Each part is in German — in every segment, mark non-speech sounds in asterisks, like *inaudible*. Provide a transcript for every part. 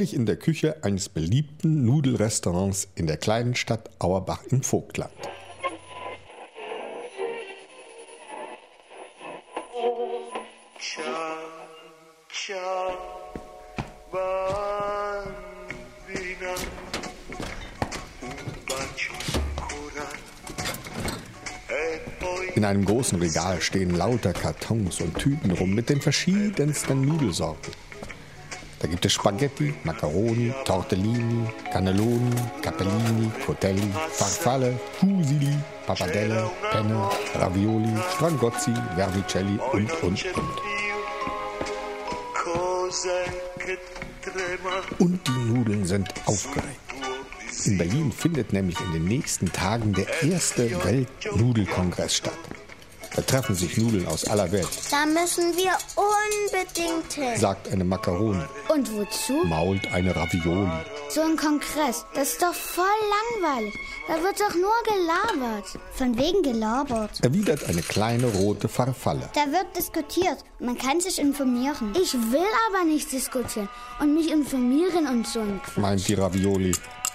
Neulich in der Küche eines beliebten Nudelrestaurants in der kleinen Stadt Auerbach im Vogtland. In einem großen Regal stehen lauter Kartons und Tüten rum mit den verschiedensten Nudelsorten. Da gibt es Spaghetti, Macaroni, Tortellini, Cannelloni, Capellini, Cotelli, Farfalle, Fusilli, Pappardelle, Penne, Ravioli, Strangozzi, Vermicelli und, und, und. Und die Nudeln sind aufgeregt. In Berlin findet nämlich in den nächsten Tagen der erste Weltnudelkongress statt. Da treffen sich Nudeln aus aller Welt. Da müssen wir unbedingt hin. Sagt eine Makaroni. Und wozu? Mault eine Ravioli. So ein Kongress, das ist doch voll langweilig. Da wird doch nur gelabert. Von wegen gelabert. Erwidert eine kleine rote Farfalle. Da wird diskutiert. Man kann sich informieren. Ich will aber nicht diskutieren und mich informieren und so ein Quatsch. Meint die Ravioli.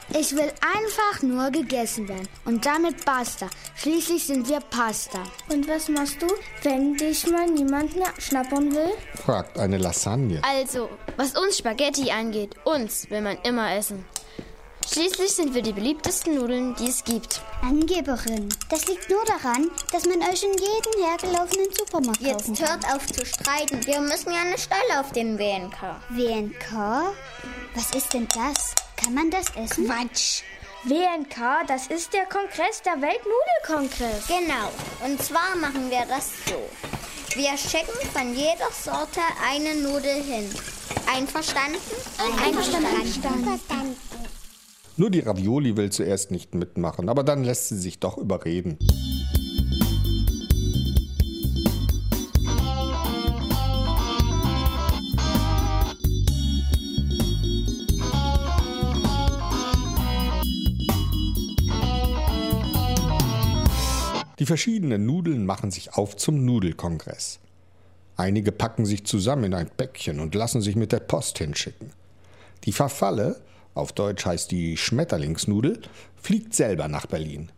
Ich will einfach nur gegessen werden. Und damit basta. Schließlich sind wir Pasta. Und was machst du, wenn dich mal niemand schnappern will? Fragt eine Lasagne. Also, was uns Spaghetti angeht, uns will man immer essen. Schließlich sind wir die beliebtesten Nudeln, die es gibt. Angeberin. Das liegt nur daran, dass man euch in jeden hergelaufenen Supermarkt kaufen Jetzt hört auf zu streiten. Wir müssen ja eine Stelle auf den WNK. WNK? Was ist denn das? Kann man das essen? Quatsch. WNK, das ist der Kongress, der Weltnudelkongress. Genau. Und zwar machen wir das so. Wir schicken von jeder Sorte eine Nudel hin. Einverstanden? Einverstanden. Einverstanden. Nur die Ravioli will zuerst nicht mitmachen, aber dann lässt sie sich doch überreden. Die verschiedenen Nudeln machen sich auf zum Nudelkongress. Einige packen sich zusammen in ein Päckchen und lassen sich mit der Post hinschicken. Die Verfalle, auf Deutsch heißt die Schmetterlingsnudel, fliegt selber nach Berlin.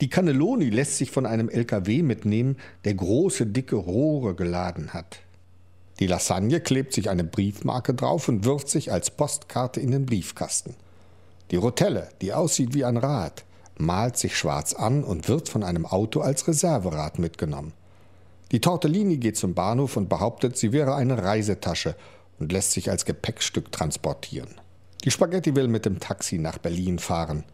Die Cannelloni lässt sich von einem LKW mitnehmen, der große, dicke Rohre geladen hat. Die Lasagne klebt sich eine Briefmarke drauf und wirft sich als Postkarte in den Briefkasten. Die Rotelle, die aussieht wie ein Rad, malt sich schwarz an und wird von einem Auto als Reserverad mitgenommen. Die Tortellini geht zum Bahnhof und behauptet, sie wäre eine Reisetasche und lässt sich als Gepäckstück transportieren. Die Spaghetti will mit dem Taxi nach Berlin fahren.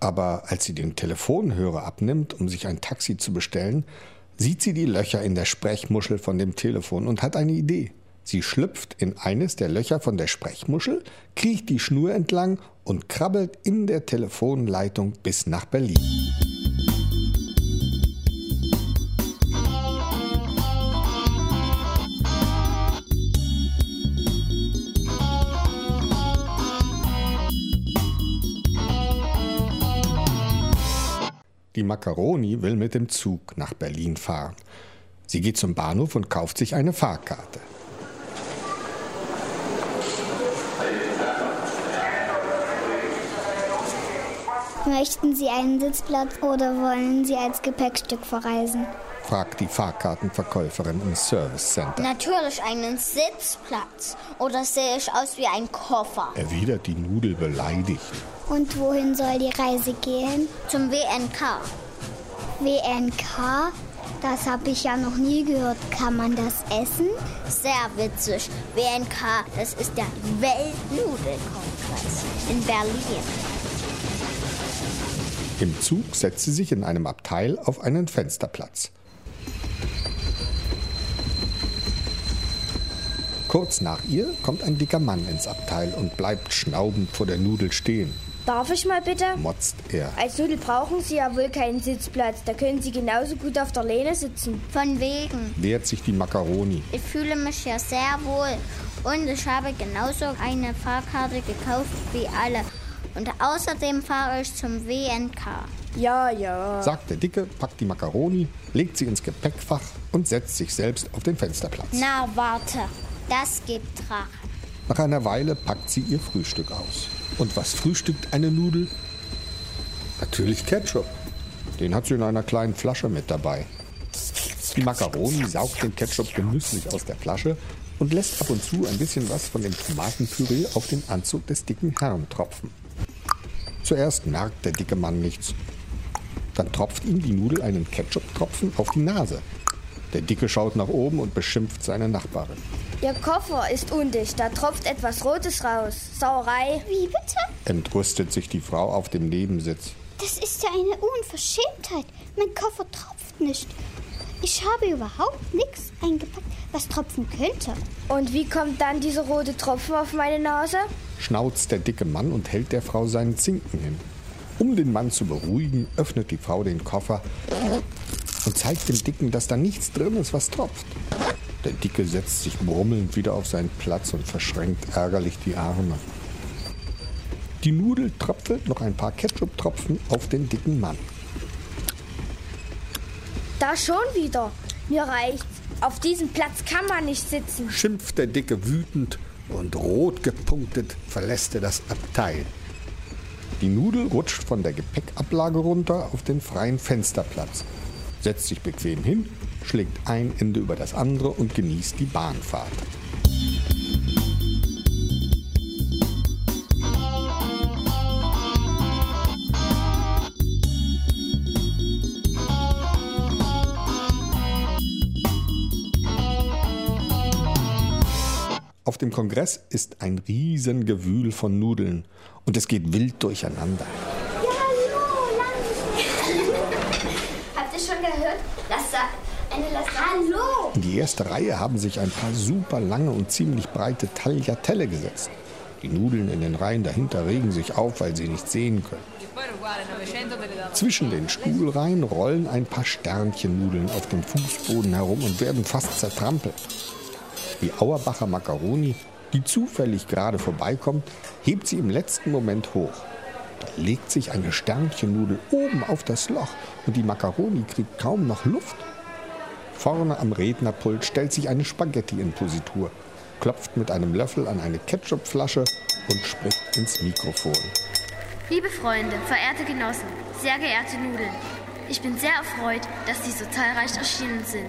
Aber als sie den Telefonhörer abnimmt, um sich ein Taxi zu bestellen, sieht sie die Löcher in der Sprechmuschel von dem Telefon und hat eine Idee. Sie schlüpft in eines der Löcher von der Sprechmuschel, kriecht die Schnur entlang und krabbelt in der Telefonleitung bis nach Berlin. Die Macaroni will mit dem Zug nach Berlin fahren. Sie geht zum Bahnhof und kauft sich eine Fahrkarte. Möchten Sie einen Sitzplatz oder wollen Sie als Gepäckstück verreisen? fragt die Fahrkartenverkäuferin im Service Center. Natürlich einen Sitzplatz. Oder sehe ich aus wie ein Koffer? Erwidert die Nudel beleidigt. Und wohin soll die Reise gehen? Zum WNK. WNK? Das habe ich ja noch nie gehört. Kann man das essen? Sehr witzig. WNK, das ist der Weltnudelkongress in Berlin. Im Zug setzt sie sich in einem Abteil auf einen Fensterplatz. Kurz nach ihr kommt ein dicker Mann ins Abteil und bleibt schnaubend vor der Nudel stehen. Darf ich mal bitte? Motzt er. Als Nudel brauchen Sie ja wohl keinen Sitzplatz. Da können Sie genauso gut auf der Lehne sitzen. Von wegen. Wehrt sich die Makaroni. Ich fühle mich hier sehr wohl. Und ich habe genauso eine Fahrkarte gekauft wie alle. Und außerdem fahre ich zum WNK. Ja, ja. Sagt der Dicke, packt die Makaroni, legt sie ins Gepäckfach und setzt sich selbst auf den Fensterplatz. Na, warte. Das gibt Drachen. Nach einer Weile packt sie ihr Frühstück aus. Und was frühstückt eine Nudel? Natürlich Ketchup. Den hat sie in einer kleinen Flasche mit dabei. Die Macaroni saugt den Ketchup genüsslich aus der Flasche und lässt ab und zu ein bisschen was von dem Tomatenpüree auf den Anzug des dicken Herrn tropfen. Zuerst merkt der dicke Mann nichts. Dann tropft ihm die Nudel einen Ketchup-Tropfen auf die Nase. Der Dicke schaut nach oben und beschimpft seine Nachbarin. Ihr Koffer ist undicht, da tropft etwas Rotes raus. Sauerei. Wie bitte? Entrüstet sich die Frau auf dem Nebensitz. Das ist ja eine Unverschämtheit. Mein Koffer tropft nicht. Ich habe überhaupt nichts eingepackt, was tropfen könnte. Und wie kommt dann dieser rote Tropfen auf meine Nase? Schnauzt der dicke Mann und hält der Frau seinen Zinken hin. Um den Mann zu beruhigen, öffnet die Frau den Koffer und zeigt dem Dicken, dass da nichts drin ist, was tropft. Der Dicke setzt sich brummelnd wieder auf seinen Platz und verschränkt ärgerlich die Arme. Die Nudel tröpfelt noch ein paar Ketchup-Tropfen auf den dicken Mann. Da schon wieder. Mir reicht's. Auf diesem Platz kann man nicht sitzen. Schimpft der Dicke wütend und rot gepunktet verlässt er das Abteil. Die Nudel rutscht von der Gepäckablage runter auf den freien Fensterplatz, setzt sich bequem hin, schlägt ein Ende über das andere und genießt die Bahnfahrt. Dem Kongress ist ein Riesengewühl von Nudeln und es geht wild durcheinander. *laughs* Habt ihr schon gehört? Lassa eine Lasagne. Hallo! In die erste Reihe haben sich ein paar super lange und ziemlich breite Tagliatelle gesetzt. Die Nudeln in den Reihen dahinter regen sich auf, weil sie nicht sehen können. Zwischen den Stuhlreihen rollen ein paar Sternchennudeln auf dem Fußboden herum und werden fast zertrampelt. Die Auerbacher Macaroni, die zufällig gerade vorbeikommt, hebt sie im letzten Moment hoch. Da legt sich eine Sternchennudel oben auf das Loch und die Macaroni kriegt kaum noch Luft. Vorne am Rednerpult stellt sich eine Spaghetti in Positur, klopft mit einem Löffel an eine Ketchupflasche und spricht ins Mikrofon. Liebe Freunde, verehrte Genossen, sehr geehrte Nudeln, ich bin sehr erfreut, dass Sie so zahlreich erschienen sind.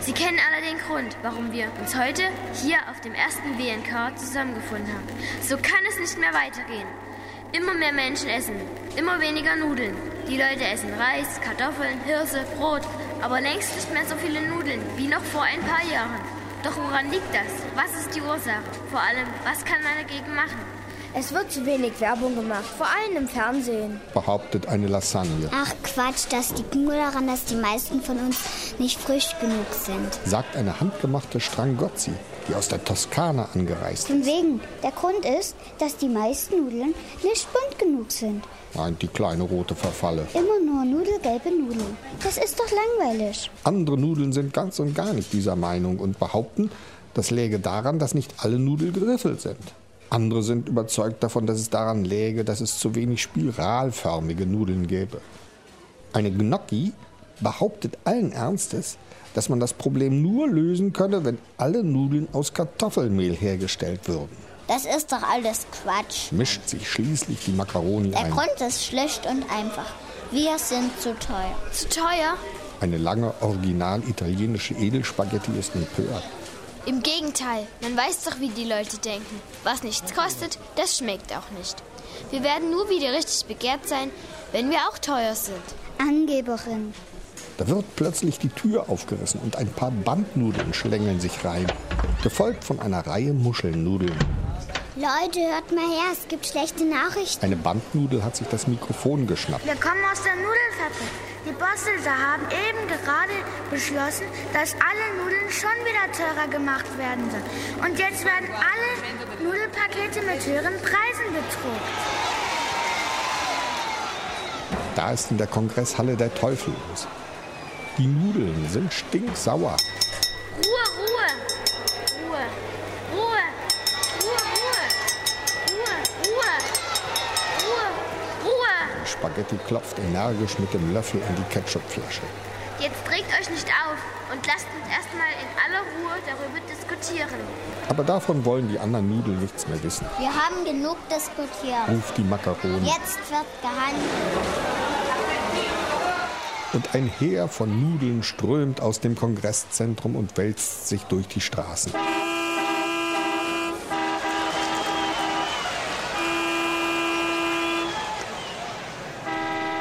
Sie kennen den Grund, warum wir uns heute hier auf dem ersten WNK zusammengefunden haben. So kann es nicht mehr weitergehen. Immer mehr Menschen essen, immer weniger Nudeln. Die Leute essen Reis, Kartoffeln, Hirse, Brot, aber längst nicht mehr so viele Nudeln wie noch vor ein paar Jahren. Doch woran liegt das? Was ist die Ursache? Vor allem, was kann man dagegen machen? Es wird zu wenig Werbung gemacht, vor allem im Fernsehen. Behauptet eine Lasagne. Ach Quatsch, das liegt nur daran, dass die meisten von uns nicht frisch genug sind. Sagt eine handgemachte Strangozzi, die aus der Toskana angereist Von ist. wegen. Der Grund ist, dass die meisten Nudeln nicht bunt genug sind. Meint die kleine rote Verfalle. Immer nur nudelgelbe Nudeln. Das ist doch langweilig. Andere Nudeln sind ganz und gar nicht dieser Meinung und behaupten, das läge daran, dass nicht alle Nudeln geriffelt sind. Andere sind überzeugt davon, dass es daran läge, dass es zu wenig spiralförmige Nudeln gäbe. Eine Gnocchi behauptet allen Ernstes, dass man das Problem nur lösen könne, wenn alle Nudeln aus Kartoffelmehl hergestellt würden. Das ist doch alles Quatsch. Mischt sich schließlich die Makaroni Der ein. Grund ist schlicht und einfach. Wir sind zu teuer. Zu teuer? Eine lange, original italienische Edelspaghetti ist empört. Im Gegenteil, man weiß doch, wie die Leute denken. Was nichts kostet, das schmeckt auch nicht. Wir werden nur wieder richtig begehrt sein, wenn wir auch teuer sind. Angeberin. Da wird plötzlich die Tür aufgerissen und ein paar Bandnudeln schlängeln sich rein, gefolgt von einer Reihe Muschelnudeln. Leute, hört mal her, es gibt schlechte Nachrichten. Eine Bandnudel hat sich das Mikrofon geschnappt. Wir kommen aus der Nudelfabrik. Die Bosse haben eben gerade beschlossen, dass alle Nudeln schon wieder teurer gemacht werden sollen. Und jetzt werden alle Nudelpakete mit höheren Preisen bedruckt. Da ist in der Kongresshalle der Teufel los. Die Nudeln sind stinksauer. Ruhe! Ruhe! Ruhe! Ruhe, Ruhe! Ruhe, Ruhe! Ruhe, Ruhe! Spaghetti klopft energisch mit dem Löffel in die Ketchupflasche. Jetzt regt euch nicht auf und lasst uns erstmal in aller Ruhe darüber diskutieren. Aber davon wollen die anderen Nudeln nichts mehr wissen, Wir haben genug diskutiert. ruft die Makaroni. Jetzt wird gehandelt. Und ein Heer von Nudeln strömt aus dem Kongresszentrum und wälzt sich durch die Straßen.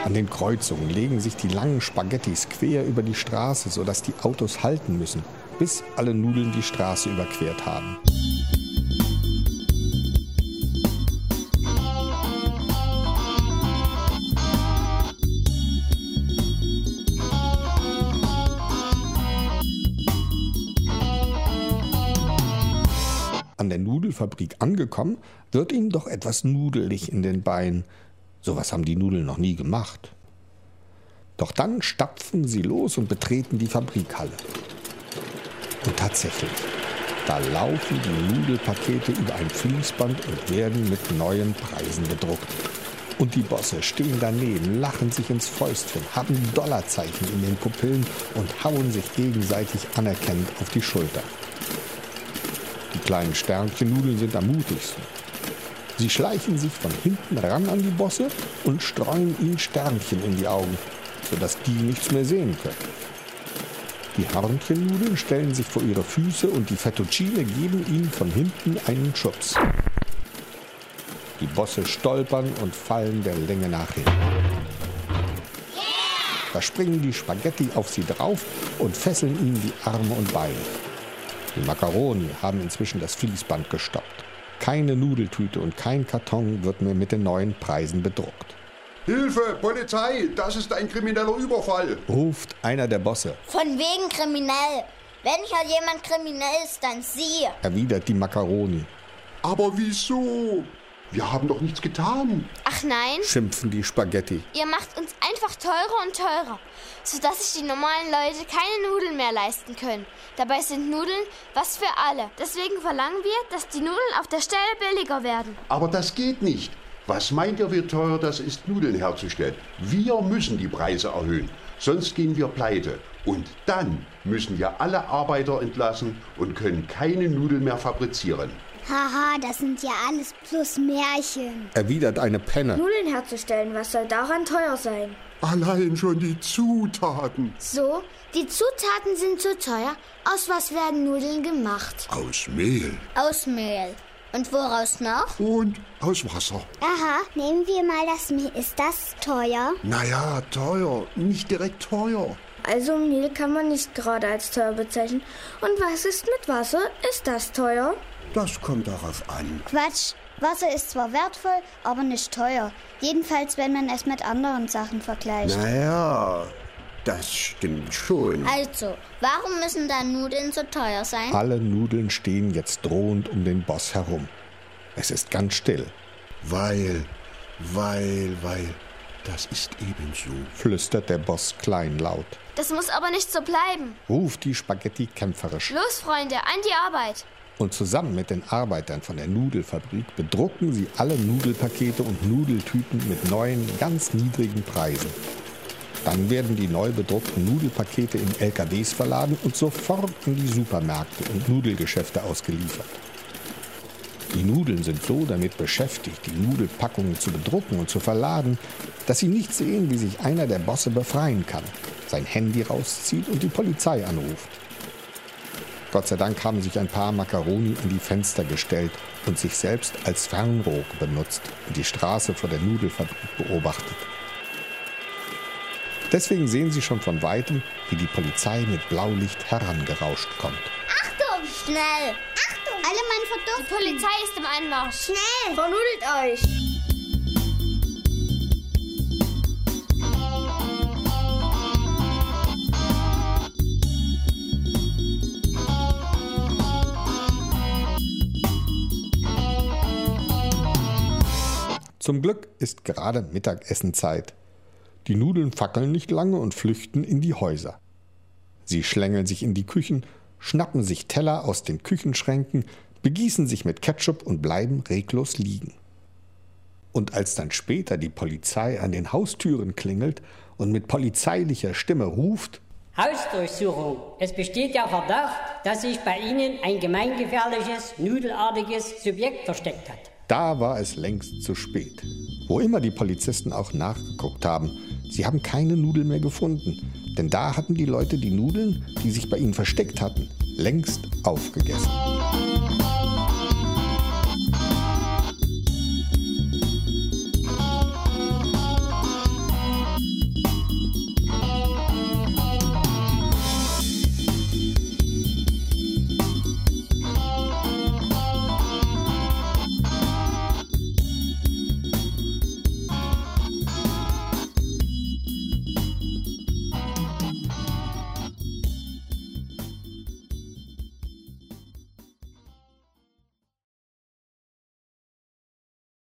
An den Kreuzungen legen sich die langen Spaghettis quer über die Straße, sodass die Autos halten müssen, bis alle Nudeln die Straße überquert haben. An der Nudelfabrik angekommen, wird ihnen doch etwas nudelig in den Beinen. Sowas haben die Nudeln noch nie gemacht. Doch dann stapfen sie los und betreten die Fabrikhalle. Und tatsächlich, da laufen die Nudelpakete über ein Fließband und werden mit neuen Preisen bedruckt. Und die Bosse stehen daneben, lachen sich ins Fäustchen, haben Dollarzeichen in den Pupillen und hauen sich gegenseitig anerkennend auf die Schulter. Die kleinen Sternchennudeln sind am mutigsten. Sie schleichen sich von hinten ran an die Bosse und streuen ihnen Sternchen in die Augen, sodass die nichts mehr sehen können. Die Hörnchennudeln stellen sich vor ihre Füße und die Fettuccine geben ihnen von hinten einen Schubs. Die Bosse stolpern und fallen der Länge nach hin. Da springen die Spaghetti auf sie drauf und fesseln ihnen die Arme und Beine. Die Makaroni haben inzwischen das Fließband gestoppt. Keine Nudeltüte und kein Karton wird mehr mit den neuen Preisen bedruckt. Hilfe, Polizei, das ist ein krimineller Überfall. Ruft einer der Bosse, Von wegen kriminell. Wenn hier jemand kriminell ist, dann Sie. erwidert die Makaroni. Aber wieso? Wir haben doch nichts getan. Ach nein, Schimpfen die Spaghetti. ihr macht uns einfach teurer und teurer, sodass sich die normalen Leute keine Nudeln mehr leisten können. Dabei sind Nudeln was für alle. Deswegen verlangen wir, dass die Nudeln auf der Stelle billiger werden. Aber das geht nicht. Was meint ihr, wie teuer das ist, Nudeln herzustellen? Wir müssen die Preise erhöhen, sonst gehen wir pleite. Und dann müssen wir alle Arbeiter entlassen und können keine Nudeln mehr fabrizieren. Haha, das sind ja alles plus Märchen. Erwidert eine Penne. Nudeln herzustellen, was soll daran teuer sein? Allein schon die Zutaten. So, die Zutaten sind zu teuer. Aus was werden Nudeln gemacht? Aus Mehl Aus Mehl. Und woraus noch? und aus Wasser. Aha, nehmen wir mal das Mehl. Ist das teuer? Naja, teuer, nicht direkt teuer. Also Mehl kann man nicht gerade als teuer bezeichnen. Und was ist mit Wasser? Ist das teuer? Das kommt darauf an. Quatsch. Wasser ist zwar wertvoll, aber nicht teuer. Jedenfalls, wenn man es mit anderen Sachen vergleicht. Naja, das stimmt schon. Also, warum müssen da Nudeln so teuer sein? Alle Nudeln stehen jetzt drohend um den Boss herum. Es ist ganz still, Weil, weil, weil, das ist ebenso. flüstert der Boss kleinlaut. Das muss aber nicht so bleiben. Ruft die Spaghetti kämpferisch. Los, Freunde, an die Arbeit. Und zusammen mit den Arbeitern von der Nudelfabrik bedrucken sie alle Nudelpakete und Nudeltüten mit neuen, ganz niedrigen Preisen. Dann werden die neu bedruckten Nudelpakete in LKWs verladen und sofort in die Supermärkte und Nudelgeschäfte ausgeliefert. Die Nudeln sind so damit beschäftigt, die Nudelpackungen zu bedrucken und zu verladen, dass sie nicht sehen, wie sich einer der Bosse befreien kann, sein Handy rauszieht und die Polizei anruft. Gott sei Dank haben sich ein paar Makaroni an die Fenster gestellt und sich selbst als Fernrohr benutzt und die Straße vor der Nudelfabrik beobachtet. Deswegen sehen sie schon von weitem, wie die Polizei mit Blaulicht herangerauscht kommt. Achtung! Schnell! Alle Mann Die verdursten. Polizei ist im Einmarsch. Schnell! Vernudelt euch! Zum Glück ist gerade Mittagessenzeit. Die Nudeln fackeln nicht lange und flüchten in die Häuser. Sie schlängeln sich in die Küchen, schnappen sich Teller aus den Küchenschränken, begießen sich mit Ketchup und bleiben reglos liegen. Und als dann später die Polizei an den Haustüren klingelt und mit polizeilicher Stimme ruft, Hausdurchsuchung. Es besteht der Verdacht, dass sich bei Ihnen ein gemeingefährliches, nudelartiges Subjekt versteckt hat. Da war es längst zu spät. Wo immer die Polizisten auch nachgeguckt haben, sie haben keine Nudel mehr gefunden. Denn da hatten die Leute die Nudeln, die sich bei ihnen versteckt hatten, längst aufgegessen.